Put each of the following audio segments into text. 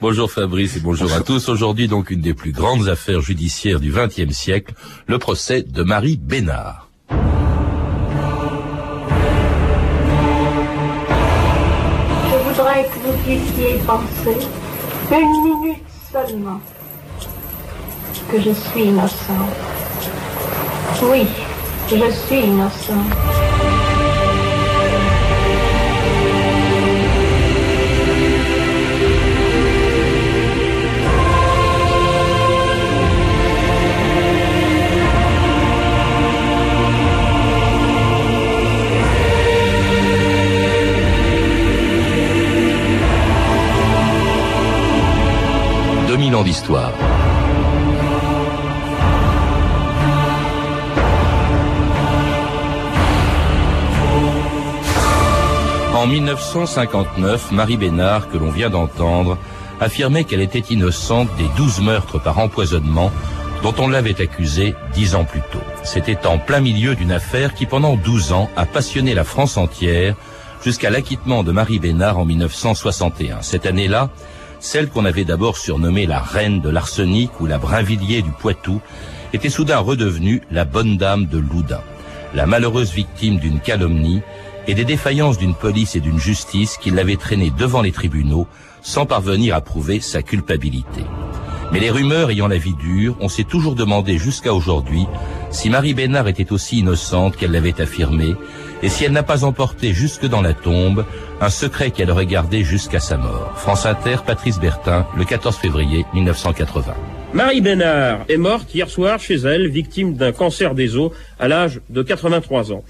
Bonjour Fabrice et bonjour, à tous. Aujourd'hui donc une des plus grandes affaires judiciaires du XXe siècle, le procès de Marie Bénard. Je voudrais que vous puissiez penser une minute seulement que je suis innocent. Oui, je suis En 1959, Marie Bénard, que l'on vient d'entendre, affirmait qu'elle était innocente des douze meurtres par empoisonnement dont on l'avait accusée dix ans plus tôt. C'était en plein milieu d'une affaire qui, pendant douze ans, a passionné la France entière jusqu'à l'acquittement de Marie Bénard en 1961. Cette année-là, celle qu'on avait d'abord surnommée la reine de l'arsenic ou la Brinvilliers du Poitou, était soudain redevenue la bonne dame de Loudun, la malheureuse victime d'une calomnie et des défaillances d'une police et d'une justice qui l'avaient traînée devant les tribunaux sans parvenir à prouver sa culpabilité. Mais les rumeurs ayant la vie dure, on s'est toujours demandé jusqu'à aujourd'hui si Marie Bénard était aussi innocente qu'elle l'avait affirmé, et si elle n'a pas emporté jusque dans la tombe un secret qu'elle aurait gardé jusqu'à sa mort. France Inter, Patrice Bertin, le 14 février 1980. Marie Bénard est morte hier soir chez elle, victime d'un cancer des os à l'âge de 83 ans.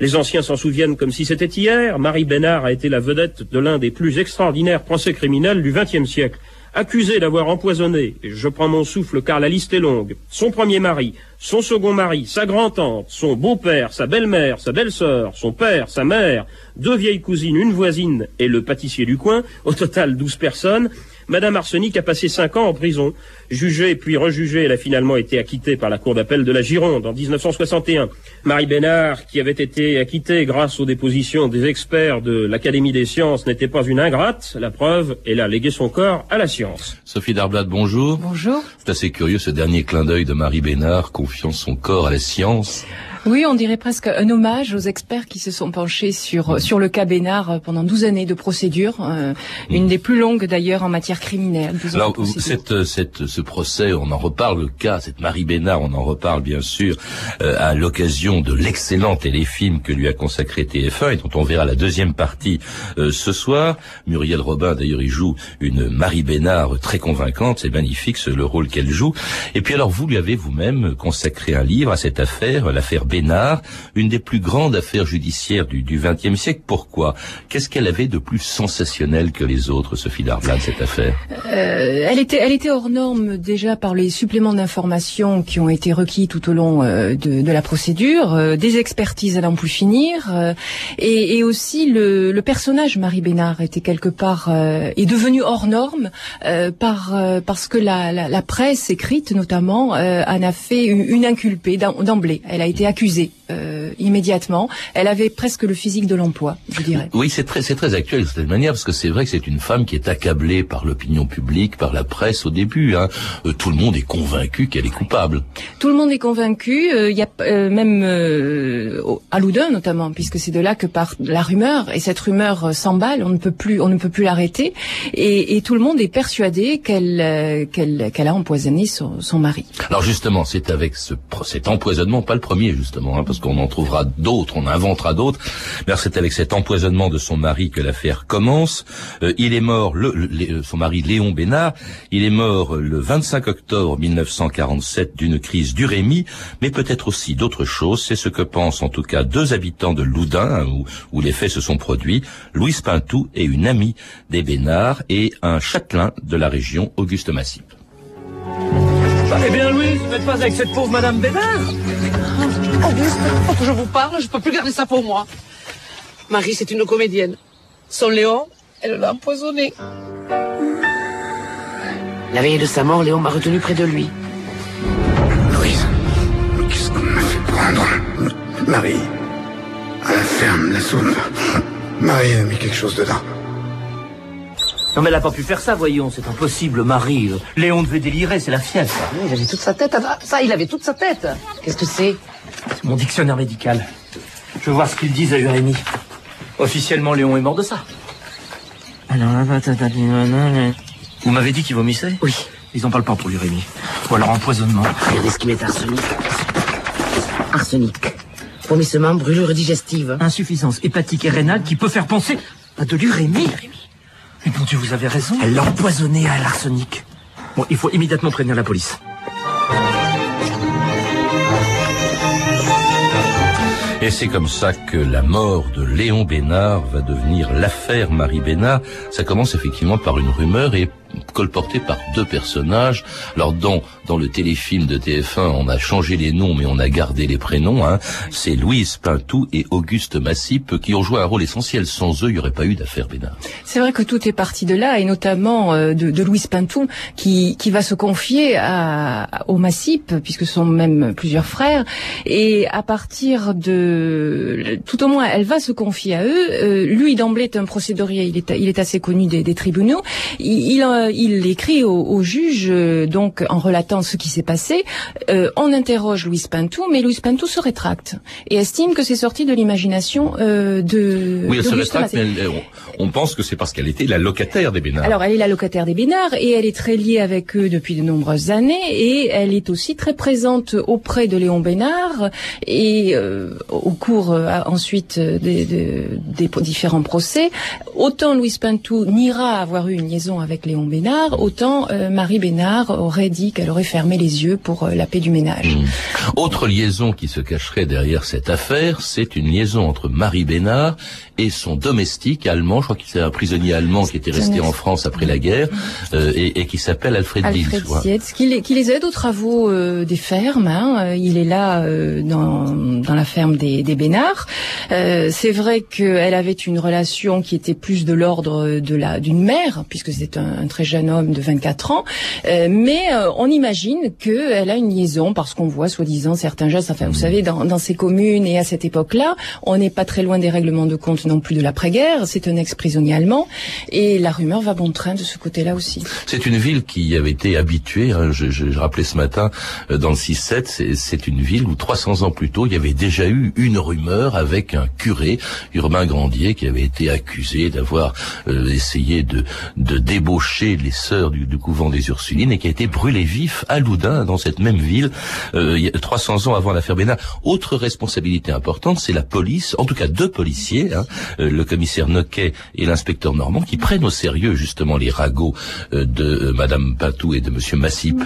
Les anciens s'en souviennent comme si c'était hier. Marie Bénard a été la vedette de l'un des plus extraordinaires procès criminels du XXe siècle accusé d'avoir empoisonné, je prends mon souffle car la liste est longue, son premier mari, son second mari, sa grand-tante, son beau-père, sa belle-mère, sa belle-sœur, son père, sa mère, deux vieilles cousines, une voisine et le pâtissier du coin, au total douze personnes, Madame Arsenic a passé cinq ans en prison. Jugée puis rejugée, elle a finalement été acquittée par la Cour d'appel de la Gironde en 1961. Marie Bénard, qui avait été acquittée grâce aux dépositions des experts de l'Académie des sciences, n'était pas une ingrate. La preuve, elle a légué son corps à la science. Sophie Darblad, bonjour. Bonjour. C'est assez curieux ce dernier clin d'œil de Marie Bénard confiant son corps à la science. Oui, on dirait presque un hommage aux experts qui se sont penchés sur sur le cas Bénard pendant 12 années de procédure, euh, une des plus longues d'ailleurs en matière criminelle. Alors cette, cette, ce procès, on en reparle, le cas, cette Marie Bénard, on en reparle bien sûr euh, à l'occasion de l'excellent téléfilm que lui a consacré TF1 et dont on verra la deuxième partie euh, ce soir. Muriel Robin d'ailleurs il joue une Marie Bénard très convaincante, c'est magnifique le rôle qu'elle joue. Et puis alors vous lui avez vous-même consacré un livre à cette affaire, l'affaire Bénard, une des plus grandes affaires judiciaires du XXe siècle. Pourquoi? Qu'est-ce qu'elle avait de plus sensationnel que les autres, Sophie Darblad, cette affaire? Euh, Elle était, elle était hors norme déjà par les suppléments d'informations qui ont été requis tout au long euh, de, de, la procédure, euh, des expertises à n'en plus finir, euh, et, et, aussi le, le, personnage Marie Bénard était quelque part euh, est devenu hors norme par parce que la, la, la, presse écrite notamment en a fait une, une inculpée d'emblée. Elle a été accusée euh, immédiatement. Elle avait presque le physique de l'emploi, je dirais. Oui, c'est très, c'est très actuel de cette manière parce que c'est vrai que c'est une femme qui est accablée par l'opinion publique, par la presse au début. Hein. Euh, tout le monde est convaincu qu'elle est coupable. Tout le monde est convaincu. Euh, il y a même à Loudun notamment, puisque c'est de là que part la rumeur et cette rumeur s'emballe. On ne peut plus, on ne peut plus l'arrêter. Et, et, tout le monde est persuadé qu'elle, qu'elle, qu'elle a empoisonné son, son mari. Alors justement, c'est avec ce, cet empoisonnement, pas le premier justement Hein, parce qu'on en trouvera d'autres, on inventera d'autres. Mais c'est avec cet empoisonnement de son mari que l'affaire commence. Euh, il est mort, le, le, son mari Léon Bénard, il est mort le 25 octobre 1947 d'une crise d'urémie, mais peut-être aussi d'autres choses. C'est ce que pensent en tout cas deux habitants de Loudun, hein, où, où les faits se sont produits, Louise Pintou et une amie des Bénards et un châtelain de la région, Auguste Massip. Eh bien, Louise, vous n'êtes pas avec cette pauvre Madame Bénard? Auguste, faut que je vous parle, je peux plus garder ça pour moi. Marie, c'est une comédienne. Son Léon, elle l'a empoisonné. La veille de sa mort, Léon m'a retenu près de lui. Louise, qu'est-ce qu'on m'a fait prendre? Marie, à la ferme, la soupe. Marie a mis quelque chose dedans. Non, mais elle n'a pas pu faire ça, voyons, c'est impossible, Marie. Léon devait délirer, c'est la fièvre. Oui, il avait toute sa tête. Ah, ça, il avait toute sa tête. Qu'est-ce que c'est? C'est mon dictionnaire médical. Je veux voir ce qu'ils disent à Urémie. Officiellement, Léon est mort de ça. Vous m'avez dit qu'il vomissait? Oui. Ils n'en parlent pas pour l'urémie. Ou alors empoisonnement. Regardez ce qui met arsenic. Arsenic. Vomissement, brûlure digestive. Insuffisance hépatique et rénale qui peut faire penser à de l'urémie. Mais bon Dieu, vous avez raison. Elle l'a empoisonné à l'arsenic. Bon, il faut immédiatement prévenir la police. Et c'est comme ça que la mort de Léon Bénard va devenir l'affaire Marie Bénard. Ça commence effectivement par une rumeur et colportée par deux personnages. Alors dans dans le téléfilm de TF1, on a changé les noms mais on a gardé les prénoms. Hein. C'est Louise Pintou et Auguste Massip qui ont joué un rôle essentiel. Sans eux, il n'y aurait pas eu d'affaire Bénard. C'est vrai que tout est parti de là, et notamment euh, de, Louise Pintou, qui, qui va se confier à, au Massip, puisque ce sont même plusieurs frères, et à partir de... Tout au moins, elle va se confier à eux. Euh, lui, d'emblée, est un procédurier, il est, il est assez connu des, tribunaux. Il, il, euh, il écrit au, au juge, euh, donc, en relatant ce qui s'est passé. Euh, on interroge Louise Pintou, mais Louise Pintou se rétracte, et estime que c'est sorti de l'imagination euh, de... Oui, elle se rétracte, mais elle- on, on pense que c'est parce qu'elle était la locataire des Bénard. Alors, elle est la locataire des Bénards et elle est très liée avec eux depuis de nombreuses années et elle est aussi très présente auprès de Léon Bénard et euh, au cours euh, ensuite des, des- des différents procès. Autant Louise Pintou n'ira avoir eu une liaison avec Léon Bénard, autant euh, Marie Bénard aurait dit qu'elle aurait fermé les yeux pour euh, la paix du ménage. Mmh. Autre liaison qui se cacherait derrière cette affaire, c'est une liaison entre Marie Bénard et son domestique allemand. Je crois qu'il c'est un prisonnier allemand qui était resté en France après la guerre euh, et, et qui s'appelle Alfred, Alfred. Sietz, qui les, qui les aide aux travaux euh, des fermes. hein. Euh, Il est là euh, dans, dans la ferme des, des Bénards. Euh, c'est vrai qu'elle avait une relation qui était plus de l'ordre de la d'une mère, puisque c'était un, un très jeune homme de 24 ans. Euh, mais euh, on imagine qu'elle a une liaison parce qu'on voit soi-disant certains gestes. Enfin, vous savez, dans, dans ces communes et à cette époque-là, on n'est pas très loin des règlements de compte non plus de l'après-guerre. C'est un ex-prisonnier allemand et la rumeur va bon train de ce côté-là aussi. C'est une ville qui avait été habituée, hein, je, je, je rappelais ce matin euh, dans le 6-7, c'est- une ville où 300 ans plus tôt, il y avait déjà eu une rumeur avec un curé, Urbain Grandier, qui avait été accusé d'avoir euh, essayé de, de débaucher les sœurs du, du couvent des Ursulines et qui a été brûlé vif à Loudun, dans cette même ville, euh, il y a 300 ans avant l'affaire Bénard. Autre responsabilité importante, c'est la police, en tout cas deux policiers, hein, le commissaire Noquet et l'inspecteur Normand, qui prennent au sérieux justement les ragots euh, de euh, Madame Patou et de Monsieur Massip.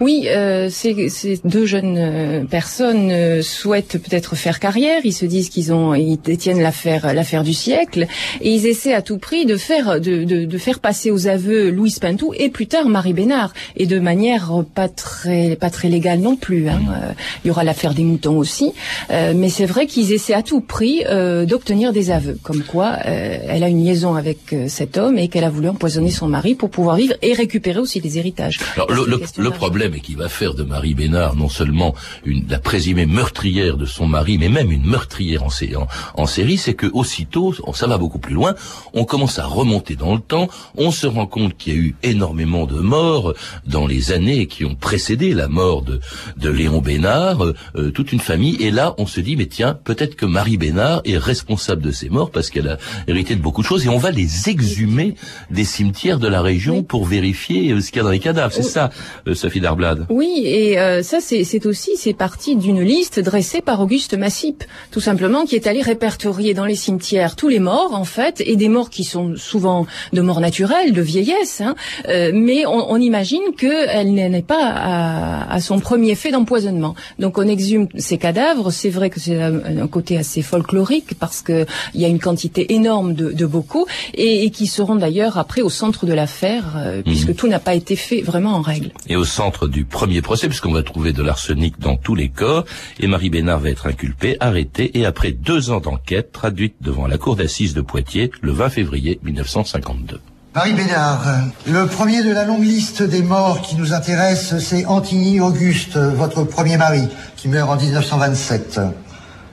Oui, euh, ces, ces deux jeunes euh, personnes euh, souhaitent peut-être faire carrière. Ils se disent qu'ils ont, ils détiennent l'affaire, l'affaire du siècle, et ils essaient à tout prix de faire, de, de, de faire passer aux aveux Louise Pintou et plus tard Marie Bénard, et de manière pas très, pas très légale non plus. Hein. Euh, il y aura l'affaire des moutons aussi, Euh, mais c'est vrai qu'ils essaient à tout prix euh, d'obtenir des aveux, comme quoi euh, elle a une liaison avec euh, cet homme et qu'elle a voulu empoisonner son mari pour pouvoir vivre et récupérer aussi des héritages. Alors le, le, le problème est qu'il va faire de Marie Bénard non seulement une, la présumée meurtrière de son mari, mais même une meurtrière en, en, en série, c'est que aussitôt, ça va beaucoup plus loin, on commence à remonter dans le temps, on se rend compte qu'il y a eu énormément de morts dans les années qui ont précédé la mort de, de Léon Bénard, euh, toute une famille, et là on se dit, mais tiens, peut-être que Marie Bénard est responsable de ces morts parce qu'elle a hérité de beaucoup de choses, et on va les exhumer des cimetières de la région Oui. pour vérifier euh, ce qu'il y a dans les cadavres. C'est Oui. ça, euh, Sophie Darblade. Oui, et euh, ça c'est c'est aussi c'est parti d'une liste dressée par Auguste Massip, tout simplement, qui est allé répertorier dans les cimetières tous les morts en fait, et des morts qui sont souvent de morts naturelles, de vieillesse, hein, euh, mais on, on imagine qu'elle n'est pas à, à son premier fait d'empoisonnement. Donc on exhume ces cadavres. C'est vrai que c'est un, un côté assez folklorique parce que il y a une quantité énorme de, de bocaux et, et qui seront d'ailleurs après au centre de l'affaire, euh, puisque tout n'a pas été fait vraiment en règle. Et au centre du premier procès, puisqu'on va trouver de l'arsenic dans tous les corps, et Marie Bénard va être inculpée, arrêtée, et après deux ans d'enquête, traduite devant la cour d'assises de Poitiers le 20 février 1952. Marie Bénard, le premier de la longue liste des morts qui nous intéresse, c'est Antigny Auguste, votre premier mari, qui meurt en 1927.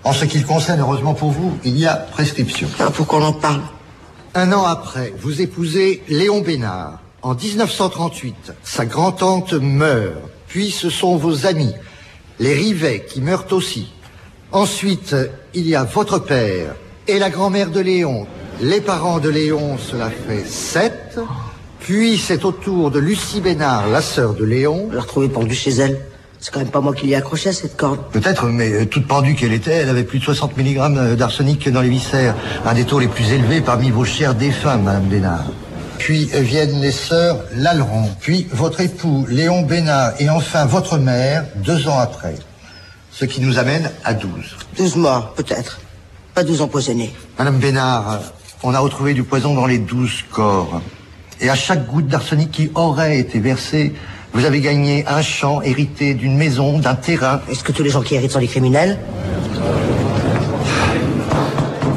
En ce qui le concerne, heureusement pour vous, il y a prescription. Ah, pour qu'on en parle. Un an après, vous épousez Léon Bénard. En 1938, sa grand-tante meurt. Puis ce sont vos amis, les Rivet, qui meurent aussi. Ensuite, il y a votre père et la grand-mère de Léon. Les parents de Léon, cela fait sept. Puis c'est au tour de Lucie Bénard, la sœur de Léon. La retrouver pendue chez elle? C'est quand même pas moi qui l'ai accroché à cette corde. Peut-être, mais euh, toute pendue qu'elle était, elle avait plus de 60 mg d'arsenic dans les viscères. Un des taux les plus élevés parmi vos chers défunts, Madame Bénard. Puis euh, viennent les sœurs Laleron, puis votre époux Léon Bénard, et enfin votre mère, deux ans après. Ce qui nous amène à 12. 12 morts, peut-être. Pas 12 empoisonnés. Madame Bénard, euh, on a retrouvé du poison dans les 12 corps. Et à chaque goutte d'arsenic qui aurait été versée, vous avez gagné un champ hérité d'une maison, d'un terrain. Est-ce que tous les gens qui héritent sont des criminels?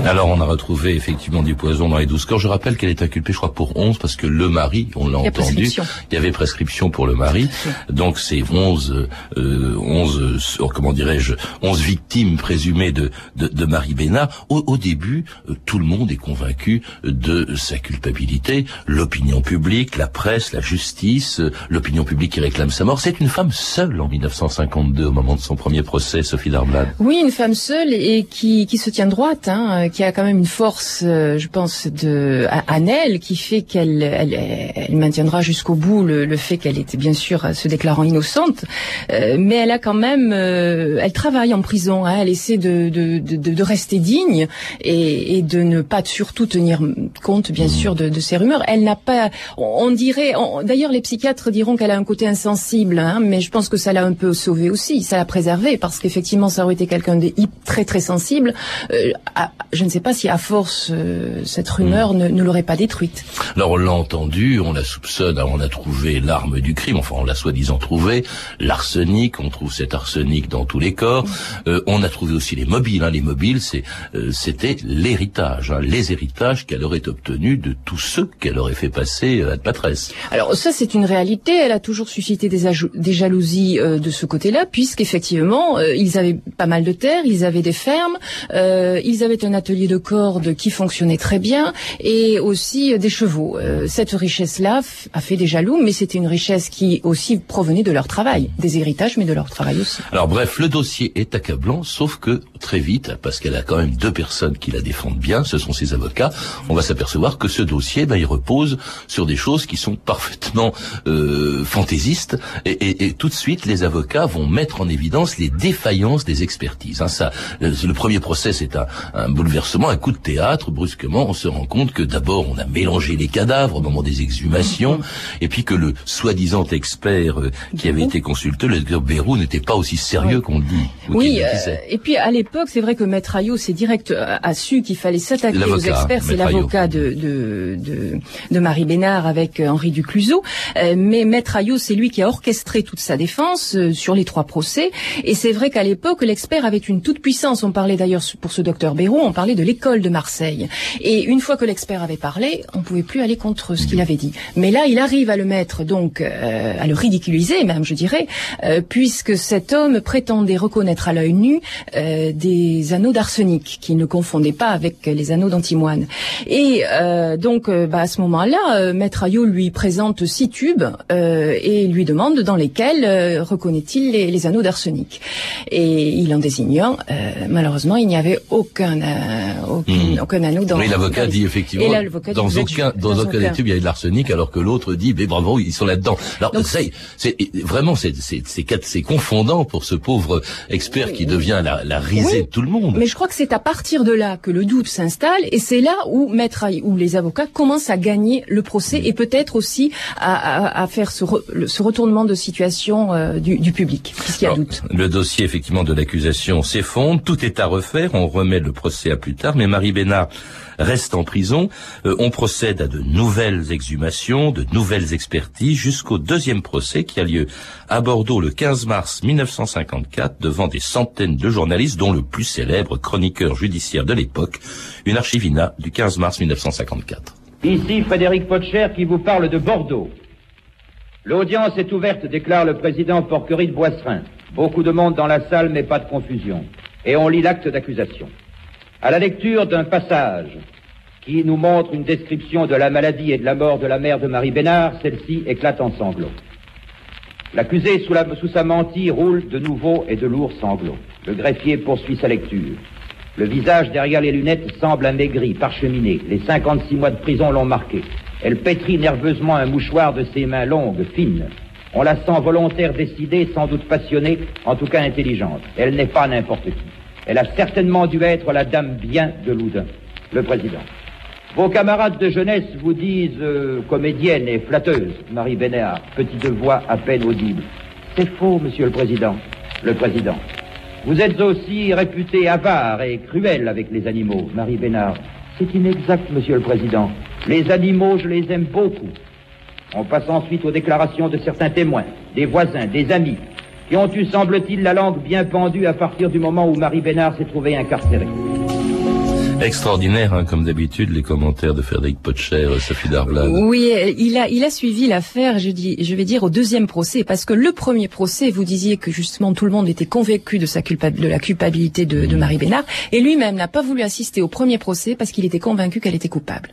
Alors on a retrouvé effectivement du poison dans les 12 corps. Je rappelle qu'elle est inculpée, je crois, pour 11, parce que le mari, on l'a entendu, il y avait prescription pour le mari. Donc c'est 11, euh, 11 euh, comment dirais-je, 11 victimes présumées de, de, de Marie Bénard. Au, au début, euh, tout le monde est convaincu de sa culpabilité. L'opinion publique, la presse, la justice, euh, l'opinion publique qui réclame sa mort. C'est une femme seule en 1952 au moment de son premier procès, Sophie Darblad. Oui, une femme seule et qui, qui se tient droite, hein, qui a quand même une force, euh, je pense, de en elle, qui fait qu'elle elle, elle maintiendra jusqu'au bout le, le fait qu'elle était bien sûr se déclarant innocente, euh, mais elle a quand même, euh, elle travaille en prison, hein, elle essaie de, de, de, de rester digne et, et de ne pas surtout tenir compte, bien sûr, de, de ces rumeurs. Elle n'a pas, on, dirait, d'ailleurs les psychiatres diront qu'elle a un côté insensible, hein, mais je pense que ça l'a un peu sauvée aussi, ça l'a préservée, parce qu'effectivement ça aurait été quelqu'un de très très sensible. Euh, je ne sais pas si à force euh, cette rumeur ne, ne l'aurait pas détruite. Alors on l'a entendu, on la soupçonne, on a trouvé l'arme du crime, enfin on l'a soi-disant trouvé, l'arsenic, on trouve cet arsenic dans tous les corps, Euh, on a trouvé aussi les mobiles, hein. les mobiles c'est euh, c'était l'héritage, hein, les héritages qu'elle aurait obtenus de tous ceux qu'elle aurait fait passer euh, à Patresse. Alors ça c'est une réalité, elle a toujours suscité des, des jalousies euh, de ce côté-là, puisqu'effectivement euh, ils avaient pas mal de terres, ils avaient des fermes, euh, ils avaient un atelier de cordes qui fonctionnait très bien et aussi euh, des chevaux. Euh, cette richesse-là a fait des jaloux, mais c'était une richesse qui aussi provenait de leur travail, des héritages, mais de leur travail aussi. Alors bref, le dossier est accablant, sauf que très vite, parce qu'elle a quand même deux personnes qui la défendent bien, ce sont ses avocats, on va s'apercevoir que ce dossier, ben, il repose sur des choses qui sont parfaitement euh, fantaisistes, et, et- et tout de suite, les avocats vont mettre en évidence les défaillances des expertises. hein. ça, le, le premier procès, c'est un, un bouleversement, un coup de théâtre. Brusquement, on se rend compte que d'abord, on a mélangé les cadavres au moment des exhumations, et puis que le soi-disant expert euh, qui avait été consulté, le docteur Bérou, n'était pas aussi sérieux qu'on le dit. Oui, euh, et puis à l'époque, c'est vrai que Maître Ayot s'est direct euh, a su qu'il fallait s'attaquer aux experts. C'est l'avocat de, de, de, de Marie Bénard avec euh, Henri Ducluseau. Euh, mais Maître Ayot, c'est lui qui a orchestré toute sa défense euh, sur les trois procès. Et c'est vrai qu'à l'époque, l'expert avait une toute puissance. On parlait d'ailleurs pour ce docteur Béraud, on parlait de l'école de Marseille. Et une fois que l'expert avait parlé, on pouvait plus aller contre ce qu'il avait dit. Mais là, il arrive à le mettre donc euh, à le ridiculiser même, je dirais, euh, puisque cet homme prétendait reconnaître à l'œil nu euh, des anneaux d'arsenic qu'il ne confondait pas avec les anneaux d'antimoine. Et donc, bah, à ce moment-là, Maître Ayot lui présente six tubes et lui demande dans lesquels reconnaît-il les, les anneaux d'arsenic. Et il en. Euh, malheureusement, il n'y avait aucun, euh, aucun, Hmm. aucun anneau dans. Oui, l'avocat dans- dit effectivement, Et dit, dans aucun, ju- dans aucun des tubes, il y a de l'arsenic, alors que l'autre dit, mais bravo, ils sont là-dedans. Alors, c'est vraiment, c'est, c'est, c'est, quatre- c'est confondant pour ce pauvre expert qui devient la, la risée Oui, de tout le monde. Mais je crois que c'est à partir de là que le doute s'installe et c'est là où maître où les avocats commencent à gagner le procès et peut-être aussi à, à- à faire ce, re- ce retournement de situation euh, du, du public puisqu'il y a Alors, doute. Le dossier effectivement de l'accusation s'effondre, tout est à refaire, on remet le procès à plus tard, mais Marie Bénard reste en prison. Euh, on procède à de nouvelles exhumations, de nouvelles expertises, jusqu'au deuxième procès qui a lieu à Bordeaux le 15 mars 1954 devant des centaines de journalistes, dont le plus célèbre chroniqueur judiciaire de l'époque, une archivina du 15 mars 1954. Ici Frédéric Potcher qui vous parle de Bordeaux. L'audience est ouverte, déclare le président Porquerie de Boisserin. Beaucoup de monde dans la salle, mais pas de confusion. Et on lit l'acte d'accusation. À la lecture d'un passage qui nous montre une description de la maladie et de la mort de la mère de Marie Bénard, celle-ci éclate en sanglots. L'accusé sous, sa mantille roule de nouveaux et de lourds sanglots. Le greffier poursuit sa lecture. Le visage derrière les lunettes semble amaigri, parcheminé. Les 56 mois de prison l'ont marqué. Elle pétrit nerveusement un mouchoir de ses mains longues, fines. On la sent volontaire, décidée, sans doute passionnée, en tout cas intelligente. Elle n'est pas n'importe qui. Elle a certainement dû être la dame bien de Loudun, le président. Vos camarades de jeunesse vous disent euh, comédienne et flatteuse, Marie Bénéard, petite voix à peine audible. C'est faux, monsieur le président. Le président. Vous êtes aussi réputé avare et cruel avec les animaux, Marie Bénard. C'est inexact, monsieur le président. Les animaux, je les aime beaucoup. On passe ensuite aux déclarations de certains témoins, des voisins, des amis, qui ont eu, semble-t-il, la langue bien pendue à partir du moment où Marie Bénard s'est trouvée incarcérée. Extraordinaire, hein, comme d'habitude, les commentaires de Frédéric Potcher, euh, Sophie Darblade. Oui, il a, il a suivi l'affaire, je, dis, je vais dire, au deuxième procès, parce que le premier procès, vous disiez que justement tout le monde était convaincu de, sa de la culpabilité de, de Marie Bénard, et lui-même n'a pas voulu assister au premier procès parce qu'il était convaincu qu'elle était coupable.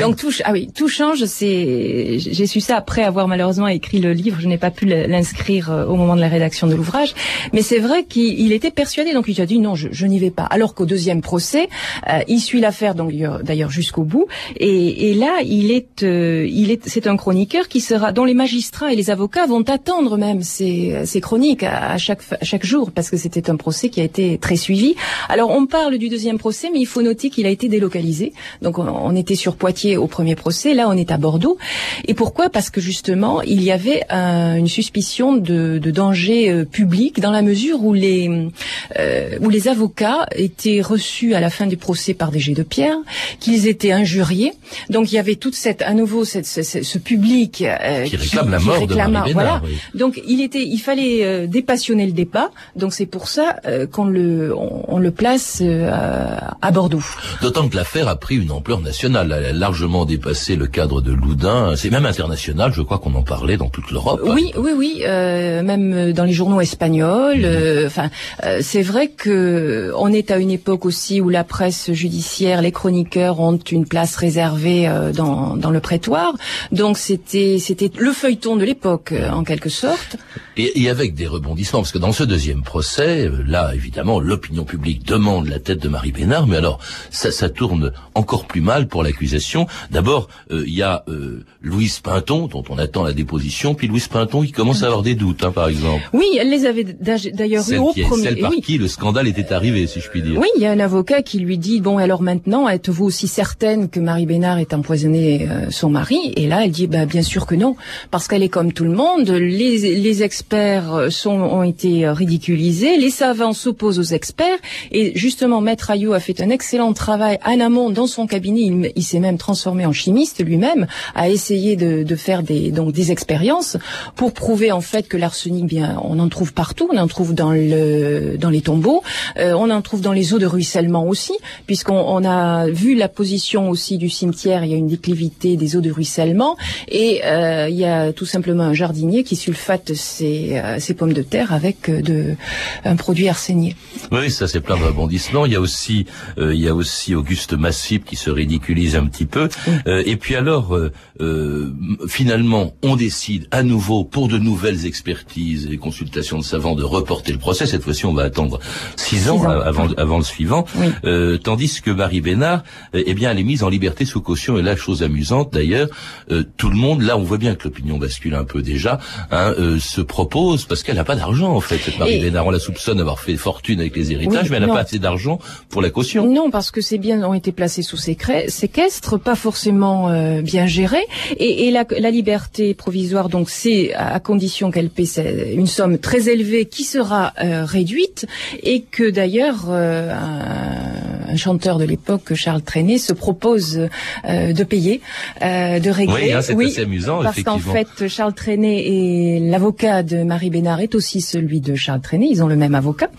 Donc tout, ah oui, tout change. C'est, j'ai su ça après avoir malheureusement écrit le livre. Je n'ai pas pu l'inscrire euh, au moment de la rédaction de l'ouvrage, mais c'est vrai qu'il était persuadé. Donc il a dit non, je, je n'y vais pas. Alors qu'au deuxième procès, euh, il suit l'affaire d'ailleurs jusqu'au bout. Et, là, il est, euh, il est, c'est un chroniqueur qui sera, dont les magistrats et les avocats vont attendre même ces, chroniques à, chaque jour parce que c'était un procès qui a été très suivi. Alors on parle du deuxième procès, mais il faut noter qu'il a été délocalisé. Donc on, était sur Poitiers au premier procès, là on est à Bordeaux. Et pourquoi? Parce que justement il y avait une suspicion de, de danger euh, public dans la mesure où les euh, où les avocats étaient reçus à la fin du procès par des jets de pierre, qu'ils étaient injuriés. Donc il y avait toute cette, à nouveau, cette, ce, public euh, qui réclame la mort de Marie Voilà. Donc il était, il fallait euh, dépassionner le débat. Donc c'est pour ça euh, qu'on le, on, le place à Bordeaux. D'autant que l'affaire a pris une ampleur nationale. Elle a largement dépassé le cadre de Loudun. C'est même international. Je crois qu'on en parlait dans toute l'Europe. Oui, oui, oui. même dans les journaux espagnols. Mhm. Enfin, c'est vrai que on est à une époque aussi où la presse judiciaire, les chroniqueurs ont une place réservée euh, dans, dans le prétoire. Donc c'était c'était le feuilleton de l'époque euh, en quelque sorte. Et, et, avec des rebondissements, parce que dans ce deuxième procès, euh, là évidemment l'opinion publique demande la tête de Marie Bénard, mais alors ça, ça tourne encore plus mal pour l'accusation. D'abord, il y a Louise Pinton dont on attend la déposition, puis Louise Pinton qui commence à avoir des doutes, hein, par exemple. Oui, elle les avait d'ailleurs eu au premier. Celle par qui le scandale était arrivé, si je puis dire. Oui, il y a un avocat qui lui dit bon alors maintenant, êtes-vous aussi certaine que Marie Bénard ait empoisonné euh, son mari? Et là, elle dit bah, bien sûr que non, parce qu'elle est comme tout le monde. Les, les experts euh, sont, ont été ridiculisés, les savants s'opposent aux experts, et justement, Maître Ayou a fait un excellent travail en amont dans son cabinet. Il, s'est même transformé en chimiste lui-même, a essayé de, de, faire des donc des expériences pour prouver en fait que l'arsenic, bien, on en trouve partout, on en trouve dans le dans les tombeaux, euh, on en trouve dans les eaux de ruissellement aussi, puisqu'on on a vu la position aussi du cimetière, il y a une déclivité des eaux de ruissellement, et euh, il y a tout simplement un jardinier qui sulfate ses, euh, ses pommes de terre avec euh, de, un produit arsénié. Oui, ça c'est plein de rebondissements. Il y a aussi, il y a aussi Auguste Massip qui se ridiculise un petit peu. et puis alors, finalement, on décide à nouveau pour de nouvelles expertises et consultations de savants de reporter le procès. Cette fois-ci, on va attendre six ans, avant, avant le suivant, tandis que Marie Bénard, euh, eh bien, elle est mise en liberté sous caution. Et là, chose amusante d'ailleurs, euh, tout le monde, là, on voit bien que l'opinion bascule un peu déjà, hein, euh, se propose parce qu'elle n'a pas d'argent en fait. Cette Marie Bénard, on la soupçonne d'avoir fait fortune avec les héritages, mais elle n'a pas assez d'argent pour la caution. Non, parce que ces biens ont été placés sous séquestre, pas forcément bien gérés, et, et la, la, liberté provisoire, donc c'est à condition qu'elle paie une somme très élevée qui sera réduite, et que d'ailleurs un, un chanteur de l'époque, Charles Trenet, se propose euh, de payer, euh, de régler. Oui, hein, c'est assez amusant, parce qu'en fait, Charles Trenet et l'avocat de Marie Bénard est aussi celui de Charles Trenet. Ils ont le même avocat.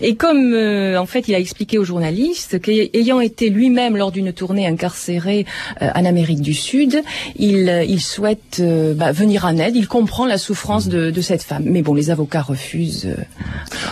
Et comme euh, en fait, il a expliqué aux journalistes qu'ayant été lui-même lors d'une tournée incarcéré en Amérique du Sud, il, il souhaite bah, venir en aide. Il comprend la souffrance de, de, cette femme. Mais bon, les avocats refusent.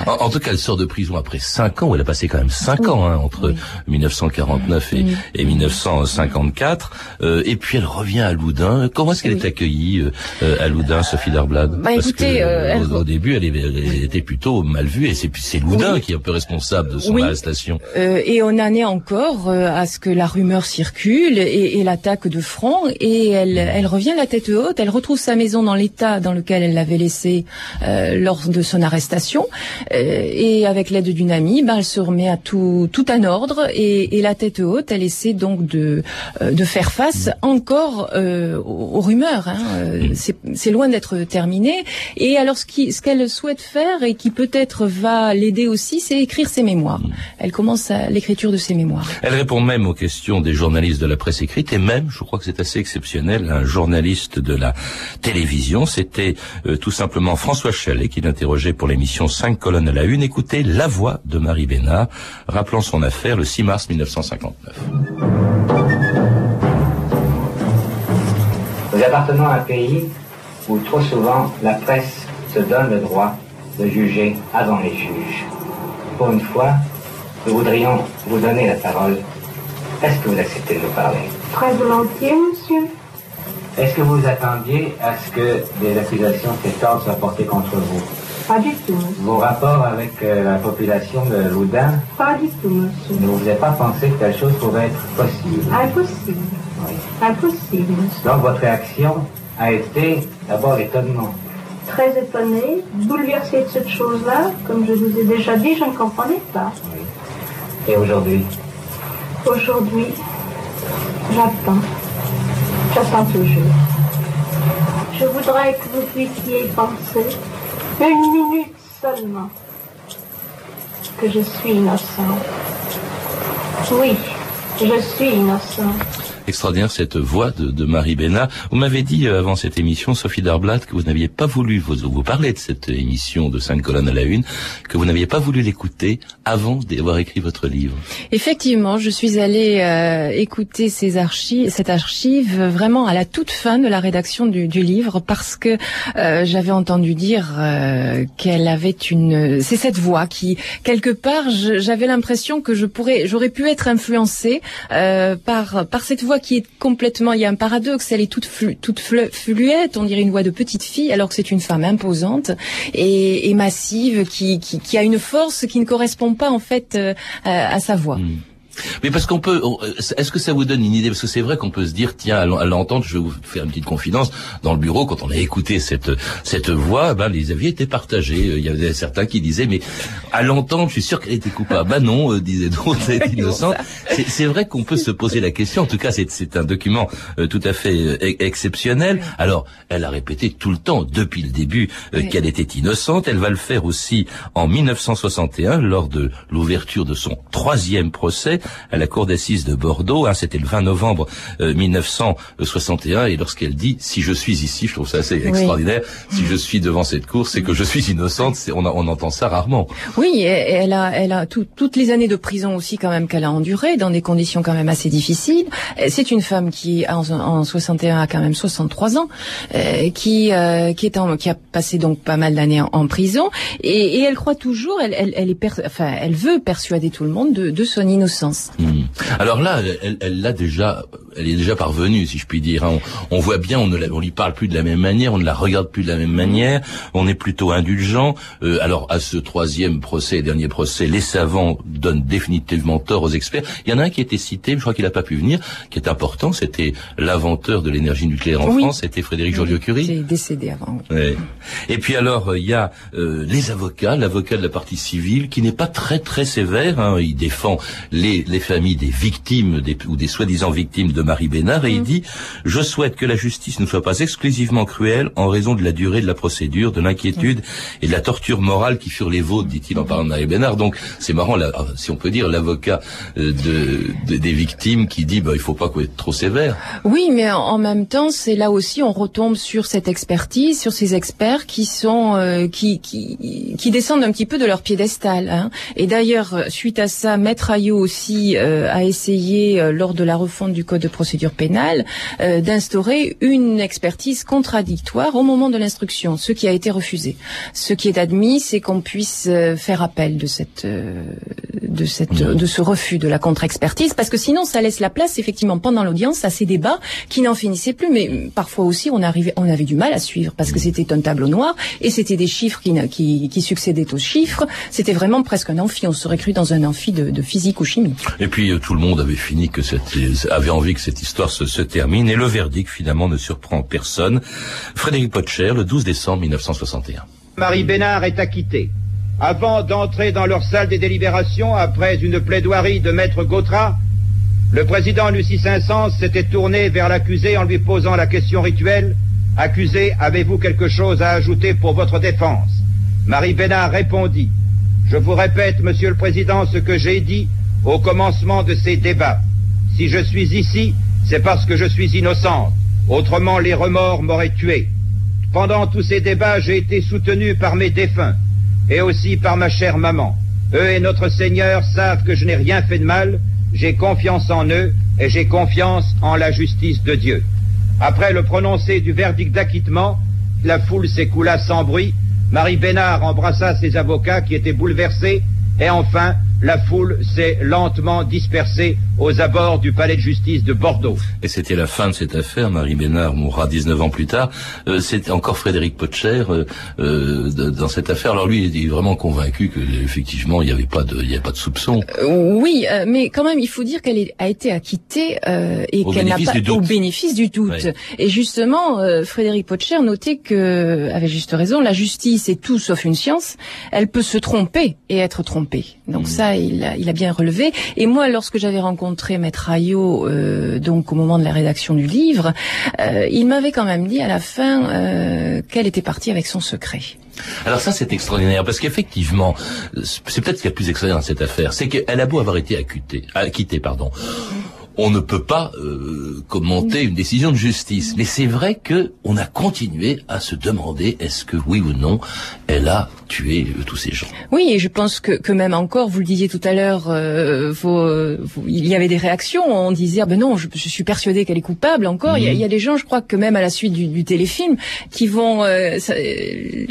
En, tout cas, elle sort de prison après cinq ans. Elle a passé quand même cinq ans hein, entre entre 1949 et, et 1954. Euh, et puis elle revient à Loudun. Comment est-ce qu'elle est accueillie euh, à Loudun, Sophie Darblad Bah, Parce écoutez, que, euh, elle- au, au début, elle, elle était plutôt mal vue et c'est c'est Loudun Oui. qui est un peu responsable de son Oui. arrestation. Euh, et on en est encore euh, à ce que la rumeur circule et, et l'attaque de front. Et elle, elle revient la tête haute. Elle retrouve sa maison dans l'état dans lequel elle l'avait laissée euh, lors de son arrestation. Euh, et avec l'aide d'une amie, ben, elle se remet à tout, tout en Et, et la tête haute, elle essaie donc de, euh, de faire face encore euh, aux, aux rumeurs. Hein. Euh, C'est c'est loin d'être terminé. Et alors, ce qui- ce qu'elle souhaite faire et qui peut-être va l'aider aussi, c'est écrire ses mémoires. Elle commence l'écriture de ses mémoires. Elle répond même aux questions des journalistes de la presse écrite et même, je crois que c'est assez exceptionnel, un journaliste de la télévision, c'était euh, tout simplement François Chalet qui l'interrogeait pour l'émission 5 colonnes à la une. Écoutez la voix de Marie Bénard, rappelant son affaire le 6 mars 1959. Nous appartenons à un pays où trop souvent la presse se donne le droit de juger avant les juges. Pour une fois, nous voudrions vous donner la parole. Est-ce que vous acceptez de nous parler? Très volontiers, monsieur. Est-ce que vous attendiez à ce que des accusations fortes soient portées contre vous? Pas du tout, monsieur. Vos rapports avec euh, la population de Loudun Pas du tout, monsieur. ne vous avez pas pensé que telle chose pouvait être possible Impossible. Impossible, monsieur. Donc votre réaction a été d'abord l'étonnement. Très étonnée, bouleversée de cette chose-là. Comme je vous ai déjà dit, je ne comprenais pas. Et aujourd'hui? Aujourd'hui, j'attends. J'attends toujours. Je voudrais que vous puissiez penser une minute seulement que je suis innocent. Oui, je suis innocent. Extraordinaire cette voix de, de Marie Bénard. Vous m'avez dit euh, avant cette émission, Sophie Darblat, que vous n'aviez pas voulu vous, vous parler de cette émission de 5 colonnes à la une, que vous n'aviez pas voulu l'écouter avant d'avoir écrit votre livre. Effectivement, je suis allée euh, écouter ces archives, cette archive vraiment à la toute fin de la rédaction du, du livre parce que euh, j'avais entendu dire euh, qu'elle avait une. C'est cette voix qui quelque part, j'avais l'impression que je pourrais, j'aurais pu être influencée euh, par par cette voix qui est complètement. Il y a un paradoxe. Elle est toute flu, toute flu- fluette. On dirait une voix de petite fille alors que c'est une femme imposante et, massive qui, qui a une force qui ne correspond pas en fait euh, à, à sa voix. Mais parce qu'on peut, on- est-ce que ça vous donne une idée? Parce que c'est vrai qu'on peut se dire, tiens, à l'en- à l'entendre, je vais vous faire une petite confidence. Dans le bureau, quand on a écouté cette cette voix, ben les avis étaient partagés. Il y avait certains qui disaient, mais à l'entendre, je suis sûr qu'elle était coupable. Bah non, euh, disaient d'autres, elle est innocente. C'est- vrai qu'on peut se poser la question. En tout cas, c'est c'est un document euh, tout à fait euh, exceptionnel. Alors, elle a répété tout le temps, depuis le début, euh, Oui. qu'elle était innocente. Elle va le faire aussi en 1961, lors de l'ouverture de son troisième procès à la cour d'assises de Bordeaux. hein, C'était le 20 novembre euh, 1961. Et lorsqu'elle dit, si je suis ici, je trouve ça assez extraordinaire, si je suis devant cette cour, c'est que je suis innocente. On, a- on entend ça rarement. Oui, et- elle a, elle a tout- toutes les années de prison aussi quand même qu'elle a endurées dans des conditions quand même assez difficiles. C'est une femme qui en, en 61 a quand même 63 ans, euh, qui euh, qui est en, qui a passé donc pas mal d'années en, en prison et, et elle croit toujours, elle, elle, elle est, enfin, elle veut persuader tout le monde de, de son innocence. Hmm. Alors là, elle- elle l'a déjà, elle est déjà parvenue, si je puis dire. hein. On, on voit bien, on ne la- on lui parle plus de la même manière, on ne la regarde plus de la même manière, on est plutôt indulgent. Euh, alors à ce troisième procès, dernier procès, les savants donnent définitivement tort aux experts. Il y en a un qui était cité, je crois qu'il n'a pas pu venir, qui est important, c'était l'inventeur de l'énergie nucléaire en Oui. France, c'était Frédéric Joliot-Curie. C'est décédé avant. oui. Ouais. Et puis alors, euh, il y a euh, les avocats, l'avocat de la partie civile, qui n'est pas très très sévère. hein. Il défend les, les familles des victimes des, ou des soi-disant victimes de Marie Bénard, et il dit « Je souhaite que la justice ne soit pas exclusivement cruelle en raison de la durée de la procédure, de l'inquiétude et de la torture morale qui furent les vôtres, dit-il en parlant de Marie Bénard. Donc c'est marrant, là, si on peut dire, l'avocat euh, de, de- des victimes qui dit bah, « Il faut pas qu'on être trop sévère ». Oui, mais en- même temps, c'est là aussi on retombe sur cette expertise, sur ces experts qui sont euh, qui, qui qui descendent un petit peu de leur piédestal. Hein. Et d'ailleurs, suite à ça, Maître Ayot aussi aussi a essayé, lors de la refonte du code de procédure pénale, d'instaurer une expertise contradictoire au moment de l'instruction, ce qui a été refusé. Ce qui est admis, c'est qu'on puisse faire appel de cette de cette de ce refus de la contre-expertise, parce que sinon ça laisse la place effectivement pendant l'audience à ces débats qui n'en finissaient plus. Mais parfois aussi on arrivait, on avait du mal à suivre parce que c'était un tableau noir et c'était des chiffres qui, qui, qui succédaient aux chiffres. C'était vraiment presque un amphi. On serait cru dans un amphi de, de physique ou chimie. Et puis euh, tout le monde avait fini cette, avait envie que cette histoire se, termine et le verdict finalement ne surprend personne. Frédéric Potcher, le 12 décembre 1961. Marie Bénard est acquittée. Avant d'entrer dans leur salle des délibérations, après une plaidoirie de maître Gautra, le président Lucie Saint-Saëns s'était tourné vers l'accusé en lui posant la question rituelle Accusé, avez-vous quelque chose à ajouter pour votre défense? Marie Bénard répondit Je vous répète, Monsieur le Président, ce que j'ai dit au commencement de ces débats. Si je suis ici, c'est parce que je suis innocente. Autrement, les remords m'auraient tué. Pendant tous ces débats, j'ai été soutenu par mes défunts et aussi par ma chère maman. Eux et notre Seigneur savent que je n'ai rien fait de mal, j'ai confiance en eux et j'ai confiance en la justice de Dieu. Après le prononcé du verdict d'acquittement, la foule s'écoula sans bruit, Marie Bénard embrassa ses avocats qui étaient bouleversés, et enfin, la foule s'est lentement dispersée aux abords du palais de justice de Bordeaux. Et c'était la fin de cette affaire. Marie Bénard mourra 19 ans plus tard. Euh, c'était encore Frédéric Potcher euh, euh, dans cette affaire. Alors lui, il est vraiment convaincu que effectivement, il n'y avait pas de, il y avait pas de soupçon. oui, mais quand même, il faut dire qu'elle a été acquittée et qu'elle n'a pas au bénéfice du doute. Et justement, Frédéric Potcher notait que, avec juste raison, la justice est tout sauf une science. Elle peut se tromper et être trompée. Donc mmh. ça, il a, bien relevé. Et moi, lorsque j'avais rencontré rencontré Maître Ayot euh, donc au moment de la rédaction du livre, euh, il m'avait quand même dit à la fin euh, qu'elle était partie avec son secret. Alors ça c'est extraordinaire parce qu'effectivement, c'est peut-être ce qu'il y a de plus extraordinaire dans cette affaire, c'est qu'elle a beau avoir été acquittée, acquittée pardon, on ne peut pas euh, commenter une décision de justice. Mais c'est vrai que on a continué à se demander est-ce que oui ou non elle a tué euh, tous ces gens. Oui, et je pense que, que même encore, vous le disiez tout à l'heure, euh, il y avait des réactions. On disait ah ben non, je, suis persuadé qu'elle est coupable. Encore, il, y a, des gens, je crois que même à la suite du, téléfilm, qui vont, ça,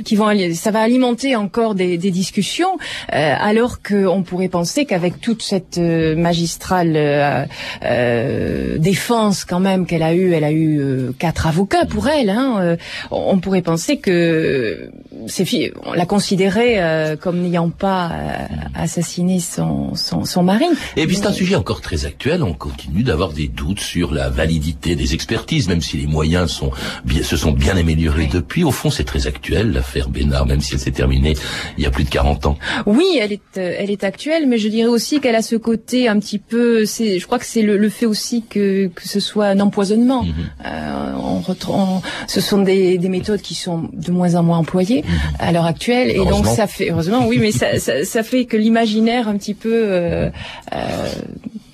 qui vont, ça va alimenter encore des, des discussions, alors qu'on pourrait penser qu'avec toute cette magistrale euh, défense quand même qu'elle a eu, elle a eu euh, quatre avocats pour elle. Hein, euh, on pourrait penser que ces filles, on la considérait comme n'ayant pas assassiné son, son, son, mari. Et puis c'est un sujet encore très actuel. On continue d'avoir des doutes sur la validité des expertises, même si les moyens sont bien, se sont bien améliorés depuis. Au fond, c'est très actuel l'affaire Bénard, même si elle s'est terminée il y a plus de 40 ans. Oui, elle est, elle est actuelle, mais je dirais aussi qu'elle a ce côté un petit peu. C'est, je crois que c'est le, le fait aussi que, que ce soit un empoisonnement. Mhm. euh, on, ce sont des, des, méthodes qui sont de moins en moins employées mhm. à l'heure actuelle, et donc ça fait heureusement oui, mais ça, ça, ça fait que l'imaginaire un petit peu euh, euh,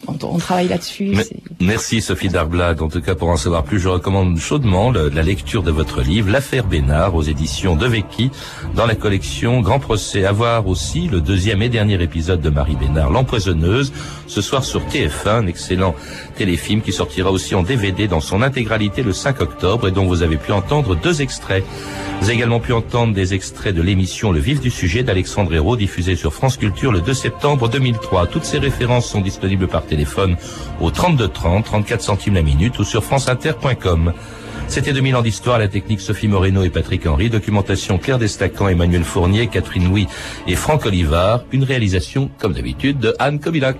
on, travaille là-dessus. Merci Sophie Darblade. En tout cas, pour en savoir plus, je recommande chaudement la lecture de votre livre, L'affaire Bénard, aux éditions de Vecchi, dans la collection Grand Procès. À voir aussi le deuxième et dernier épisode de Marie Bénard, L'empoisonneuse, ce soir sur TF1, un excellent téléfilm qui sortira aussi en DVD dans son intégralité le 5 octobre et dont vous avez pu entendre deux extraits. Vous avez également pu entendre des extraits de l'émission Le Vif du Sujet d'Alexandre Hérault, diffusée sur France Culture le 2 septembre 2003. Toutes ces références sont disponibles par téléphone au 32 30, 34 centimes la minute ou sur franceinter.com. C'était 2000 ans d'histoire, la technique Sophie Moreno et Patrick Henry, documentation Claire Destacan, Emmanuel Fournier, Catherine Louis et Franck Olivard, une réalisation, comme d'habitude, de Anne Kobilac.